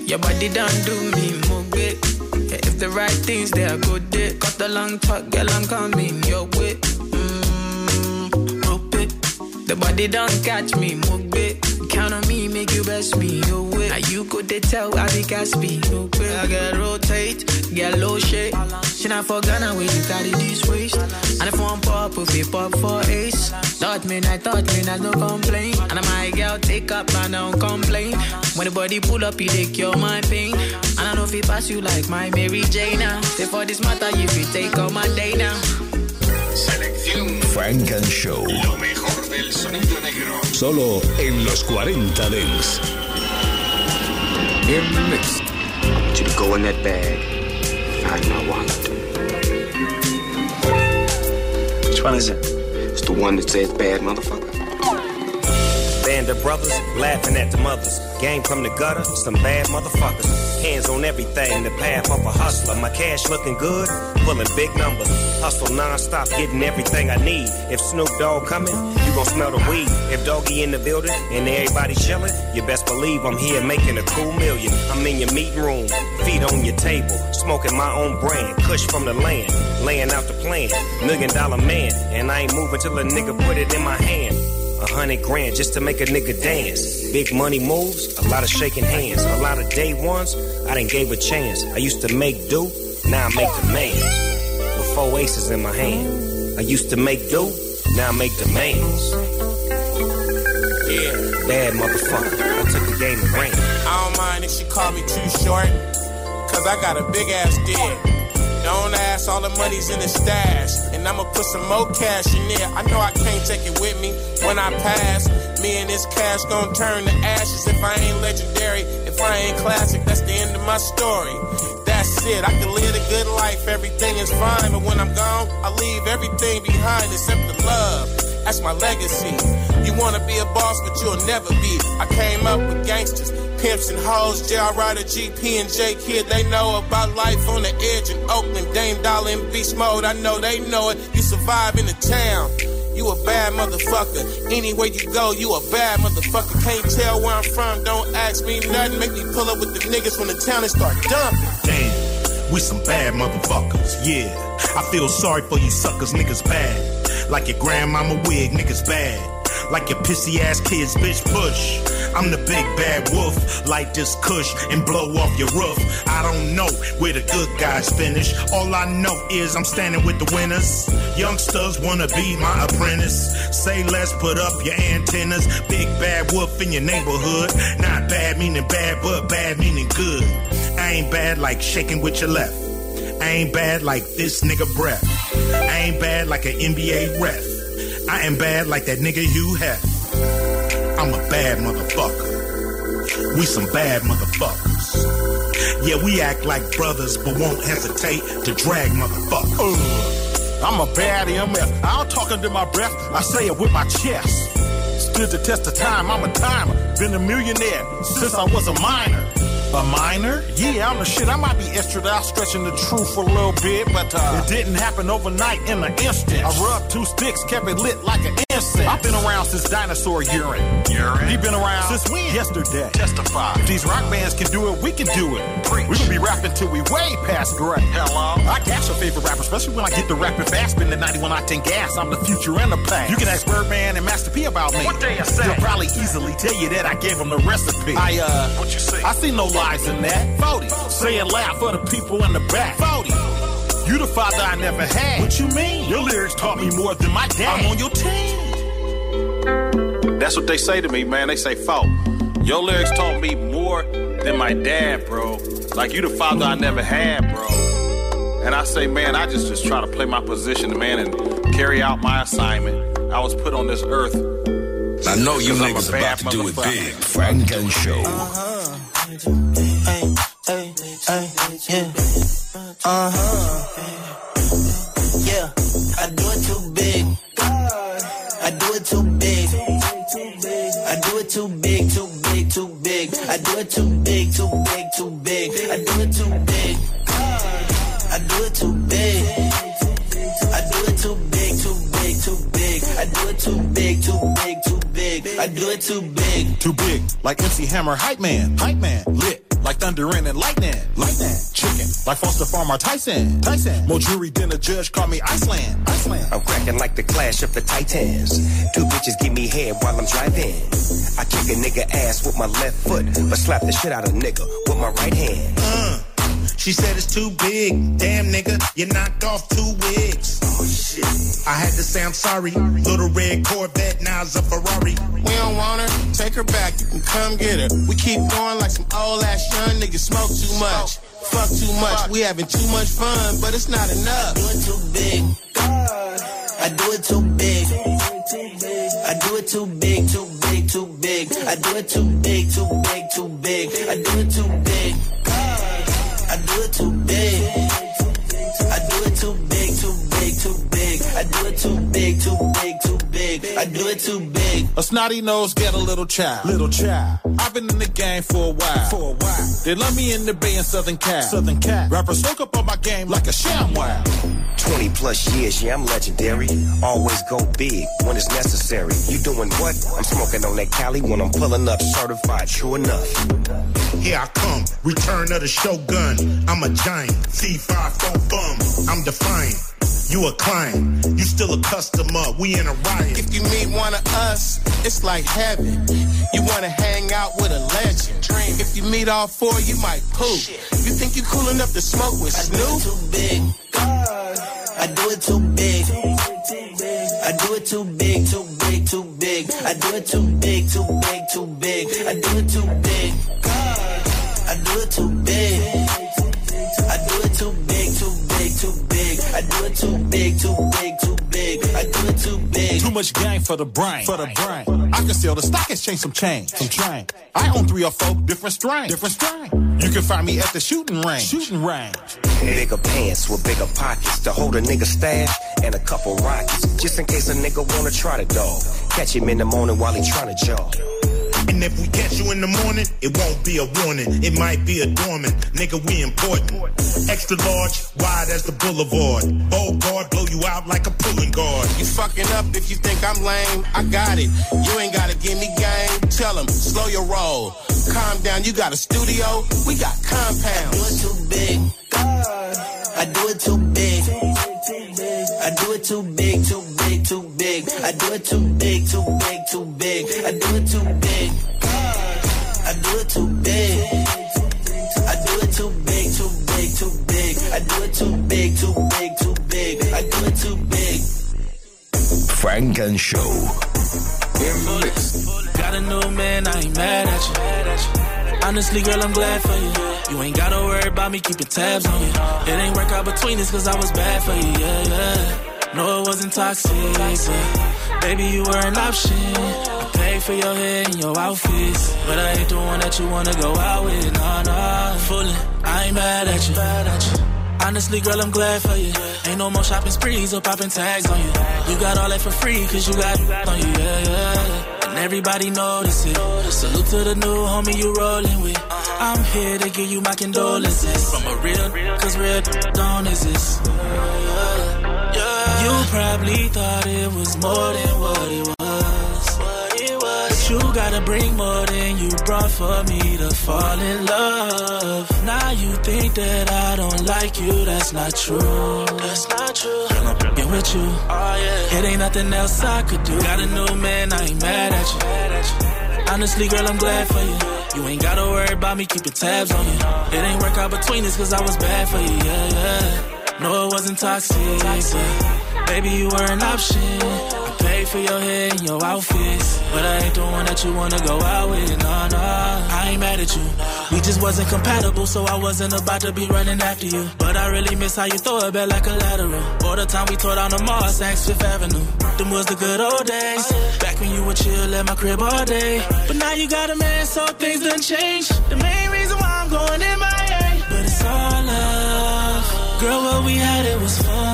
Your body done do me move it. If the right things they are good, dick. Got the long talk, girl, I'm coming your way. Mm, rope it. The body don't catch me, move it. Count on me, make you best me your way. Now you could they tell I be Caspi. Okay. I get rotate, get low shape. She not for Ghana where you carry this waist. And if one pop, if it pop for ace. Thought me, I thought me, I no complain. And my girl take up, man, don't complain. When the body pull up, you they cure my pain. And I know if it pass you like my Mary J now. Say for this matter, if you take all my day now. Selección Funk and Show. Lo mejor del sonido negro. Solo en los 40 Dance. In the mix. Want you to go in that bag, find my wallet. Which one is it? It's the one that says bad motherfucker. Band of brothers laughing at the mothers. Game from the gutter, some bad motherfuckers. Hands on everything, the path of a hustler. My cash looking good, pulling big numbers. Hustle non-stop, getting everything I need. If Snoop Dogg coming, you gon' smell the weed. If Doggy in the building and everybody chilling, you best believe I'm here making a cool million. I'm in your meeting room, feet on your table, smoking my own brand, kush from the land, laying out the plan. Million dollar man, and I ain't moving till a nigga put it in my hand. A hundred grand just to make a nigga dance. Big money moves, a lot of shaking hands. A lot of day ones, I didn't gave a chance. I used to make do, now I make demands. With four aces in my hand. I used to make do, now I make demands. Yeah, bad motherfucker. I took the game and ran. I don't mind if she call me too short, cause I got a big ass dick. Don't ask, all the money's in the stash. And I'ma put some more cash in there. I know I can't take it with me when I pass. Me and this cash gon' turn to ashes if I ain't legendary. If I ain't classic, that's the end of my story. That's it, I can live a good life, everything is fine. But when I'm gone, I leave everything behind except the love. That's my legacy. You wanna be a boss, but you'll never be. I came up with gangsters, pimps and hoes, J.R. Ryder, GP and J Kid. They know about life on the edge in Oakland. Dame Dollar in beast mode. I know they know it. You survive in the town. You a bad motherfucker. Anywhere you go, you a bad motherfucker. Can't tell where I'm from. Don't ask me nothing. Make me pull up with the niggas when the town and start dumping. Damn, we some bad motherfuckers, yeah. I feel sorry for you suckers, niggas bad. Like your grandmama wig, niggas bad. Like your pissy ass kids, bitch, push. I'm the big bad wolf, light this kush and blow off your roof. I don't know where the good guys finish. All I know is I'm standing with the winners. Youngsters wanna be my apprentice. Say less, put up your antennas. Big bad wolf in your neighborhood. Not bad meaning bad, but bad meaning good. I ain't bad like shaking with your left. I ain't bad like this nigga breath. I ain't bad like an NBA ref. I am bad like that nigga you have. I'm a bad motherfucker. We some bad motherfuckers. Yeah, we act like brothers, but won't hesitate to drag motherfuckers. I'm a bad MF. I don't talk under my breath, I say it with my chest. Stood the test of time, I'm a timer. Been a millionaire since I was a minor. A minor? Yeah, I'm the shit. I might be extra out stretching the truth for a little bit, but uh, it didn't happen overnight in an instant. I rubbed two sticks, kept it lit like an incense. I've been around since dinosaur urine. Urine? He been around since when? Yesterday. Testify. If these rock bands can do it, we can do it. Preach. We gonna be rapping till we way past great. Hello? I gas your favorite rapper, especially when I get the rapping fast. Spin the 91 octane gas. I'm the future and the past. You can ask Birdman and Master P about me. What they say? They'll probably easily tell you that I gave them the recipe. I uh, what you say? I see no lies in that. 40. Say it loud for the people in the back. 40. You the father I never had. What you mean? Your lyrics taught me more than my dad. I'm on your team. That's what they say to me, man. They say, "Fault." Your lyrics taught me more than my dad, bro. Like you the father I never had, bro. And I say, man, I just just try to play my position, man, and carry out my assignment. I was put on this earth. I know you 'cause I'm a niggas bad about to do it motherfucker. big. Funk and Show. Hey, hey, hey, yeah. Uh too big, too big. I do it too big. I do it too big. I do it too big, too big, too big. I do it too big, too big, too big. I do it too big. Too big, like MC Hammer, hype man, hype man, lit, like thunder and lightning, lightning, like Foster Farmer Tyson, Tyson, more jury than a judge, call me Iceland, Iceland. I'm cracking like the clash of the titans. Two bitches give me head while I'm driving. I kick a nigga ass with my left foot, but slap the shit out of nigga with my right hand. Uh, she said it's too big. Damn nigga, you knocked off two wigs. Oh shit. I had to say I'm sorry. Little red Corvette, now it's a Ferrari. We don't want her, take her back, you can come get her. We keep going like some old ass young niggas smoke too much. Fuck too much, we having too much fun, but it's not enough. I do it too big. I do it too big. I do it too big, too big, too big. I do it too big, too big, too big. I do it too big. I do it too I do it too big, too big, too big. I do it too big. A snotty nose get a little child. Little child. I've been in the game for a while. For a while. They love me in the Bay and Southern Cal. Southern Cal. Rappers woke up on my game like a sham wow. 20 plus years, yeah, I'm legendary. Always go big when it's necessary. You doing what? I'm smoking on that Cali when I'm pulling up certified, true enough. Here I come, return of the shogun. I'm a giant, C5 phone bum. I'm defiant. You a client, you still a customer. We in a riot. If you meet one of us, it's like heaven. You wanna hang out with a legend. Dream. If you meet all four, you might poop. You think you cool enough to smoke with Snoop? I do it too big. I do it too big. I do it too big, too big, too big. I do it too big, too big, too big. I do it too big. I do it too big. Too big. I do it too big, too big, too big. I do it too big. Too much gang for the brain. For the brain. I can sell the stock exchange some change. Some train. I own three or four different strains. Different strain. You can find me at the shooting range. Shooting range. Bigger pants with bigger pockets to hold a nigga stash and a couple rockets. Just in case a nigga wanna try the dog. Catch him in the morning while he tryna jog. And if we catch you in the morning, it won't be a warning. It might be a dormant. Nigga, we important. Extra large, wide as the boulevard. Bold guard, blow you out like a pulling guard. You fucking up if you think I'm lame. I got it. You ain't gotta give me game. Tell him, slow your roll. Calm down, you got a studio. We got I do compounds. it too big. God. I do it too big. I do it too big, too big, too big. I do it too big, too big, too big. I do it too big. I do it too big. I do it too big, too big, too big. I do it too big, too big, too big. I do it too big. Funk and Show. In the mix. Got a new man, I ain't mad at you. Honestly, girl, I'm glad for you. You ain't gotta worry about me keeping tabs on you. It ain't work out between us cause I was bad for you, yeah, yeah. No, it wasn't toxic, but baby, you were an option. I paid for your hair and your outfits, but I ain't the one that you wanna go out with, nah, nah. Fooling, I ain't mad at you. At you. Honestly, girl, I'm glad for you. Ain't no more shopping sprees or popping tags on you. You got all that for free, cause you got on you, yeah, yeah. And everybody notice it. Salute to the new homie you rolling with. I'm here to give you my condolences. From a real, cause real don't exist. You probably thought it was more than what it was. You gotta bring more than you brought for me to fall in love. Now you think that I don't like you, that's not true. That's not true. I'm fucking with you. Oh, yeah. It ain't nothing else I could do. Got a new man, I ain't mad at you. Honestly, girl, I'm glad for you. You ain't gotta worry about me keeping tabs on you. It ain't work out between us cause I was bad for you, yeah, yeah. No, it wasn't toxic. But baby, you were an option. For your hair and your outfits. But I ain't the one that you wanna go out with. Nah, nah. I ain't mad at you. We just wasn't compatible, so I wasn't about to be running after you. But I really miss how you throw it back like a lateral. All the time we tore down the mall, Saks Fifth Avenue. Them was the good old days. Back when you would chill at my crib all day. But now you got a man, so things done changed. The main reason why I'm going in my But it's all love. Girl, what we had, it was fun.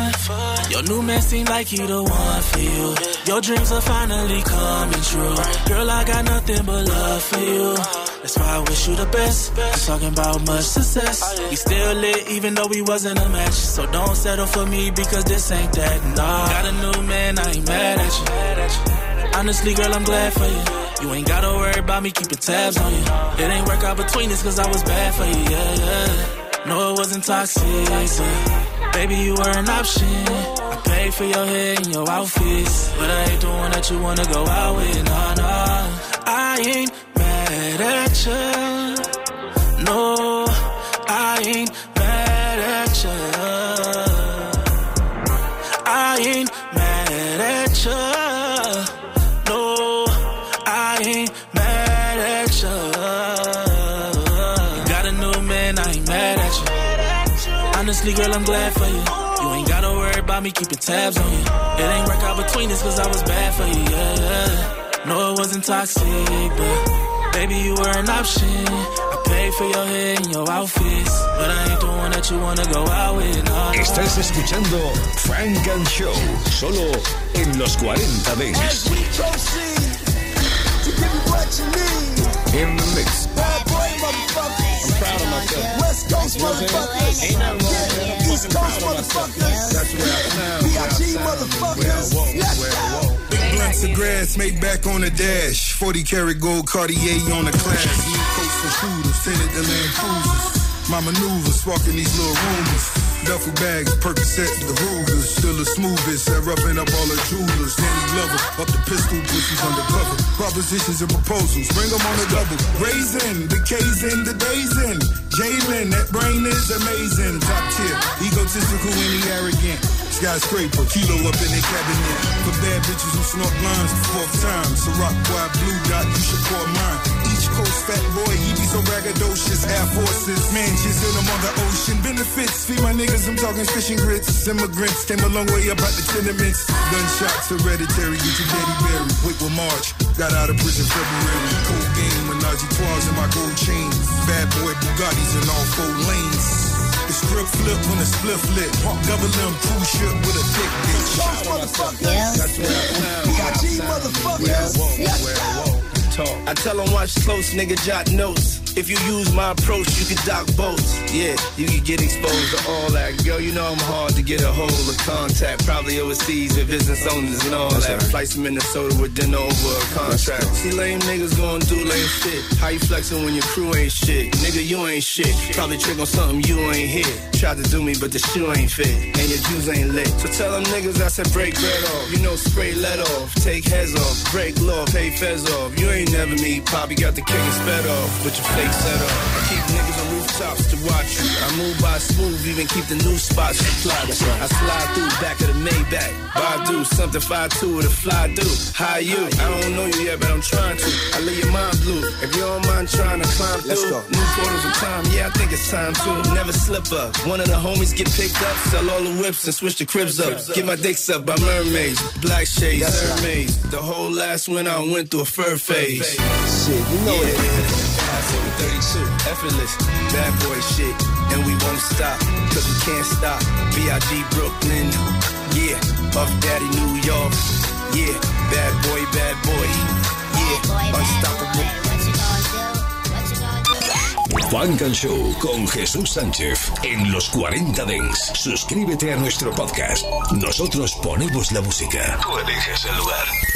Your new man seemed like he the one for you. Your dreams are finally coming true. Girl, I got nothing but love for you. That's why I wish you the best. I'm talking about much success. We still lit even though we wasn't a match. So don't settle for me because this ain't that. Nah, got a new man, I ain't mad at you. Honestly, girl, I'm glad for you. You ain't gotta worry about me keeping tabs on you. It ain't work out between us cause I was bad for you, yeah, yeah. No, it wasn't toxic. but Baby, you were an option. I paid for your hair and your outfits. But I ain't the one that you wanna go out with, nah, nah. I ain't mad at you. No, I ain't girl, I'm glad for you. You ain't gotta worry about me keeping tabs on you. It ain't work out between us cause I was bad for you, yeah, yeah. No, it wasn't toxic, but baby, you were an option. I paid for your hair and your outfits, but I ain't the one that you wanna go out with, no, no. Estás escuchando Funk and Show, solo en los 40 Dance. We proceed to give you what you need. In the mix. Proud of myself. West Coast You know what I'm motherfuckers. Ain't nothing wrong with it. I'm East Coast proud of myself. motherfuckers. That's where I sound. B.I.G. sound. Motherfuckers. Let's go. Big blunts of grass, made back on the dash. 40 karat gold Cartier on the class. New coats for shooters, tinted the Land Cruisers. My maneuvers, walking these little rumors. Duffel bags, Percocet, the Rugers. Still the smoothest, at roughing up all the jewelers. Danny Glover, up the pistol, pussies undercover. Propositions and proposals, bring them on the double. Raising, the K's in, the days in. Jalen, that brain is amazing. Top tier, egotistical and he arrogant. Skyscraper, kilo up in the cabinet. For bad bitches who snort lines fourth time. So rock wide blue dot, you should pour mine. Coast fat boy, he be so braggadocious. Air Forces, man, just hit him the ocean. Benefits, feed my niggas, I'm talking fishing grits. Immigrants came a long way the tenements. Gunshots, hereditary, get your daddy buried. Wait with March, got out of prison February. Cold game, Menage trois in my gold chains. Bad boy Bugattis in all four lanes. The strip flip when the spliff lit. Double M cruise ship with a thick bitch. Motherfuckers. That's where I sound. B.I.G. motherfuckers. Let's go. I tell them watch close, nigga, jot notes. If you use my approach, you can dock boats. Yeah, you can get exposed to all that. Girl, you know I'm hard to get a hold of contact. Probably overseas with business owners and all that. Flights to Minnesota with dinner over a contract. See, lame niggas gon' do lame shit. How you flexing when your crew ain't shit? Nigga, you ain't shit. Probably trick on something you ain't hit. Tried to do me, but the shoe ain't fit. And your juice ain't lit. So tell them niggas I said break bread off. You know, spray let off. Take heads off. Break law, pay fez off. You ain't never me. Poppy got the king and sped off. With your set off. I keep niggas on rooftops to watch you. I move by smooth, even keep the new spots supplied. I slide through back of the Maybach. Badu, something 5'2 with a fly do. How you? I don't know you yet, but I'm trying to. I leave your mind blue. If you don't mind trying to climb through. Let's go. New portals of time, yeah, I think it's time to. Never slip up. One of the homies get picked up, sell all the whips and switch the cribs up. Get my dicks up by mermaids, black shades, mermaids. The whole last winter I went through a fur phase. Shit, you know yeah. it. 32, effortless, bad boy shit, and we won't stop, cause we can't stop. B.I.G. Brooklyn, yeah, Puff Daddy New York, yeah, bad boy, bad boy, yeah, unstoppable. Funk and Show con Jesús Sánchez en los 40 Dents. Suscríbete a nuestro podcast. Nosotros ponemos la música. Tú eliges el lugar.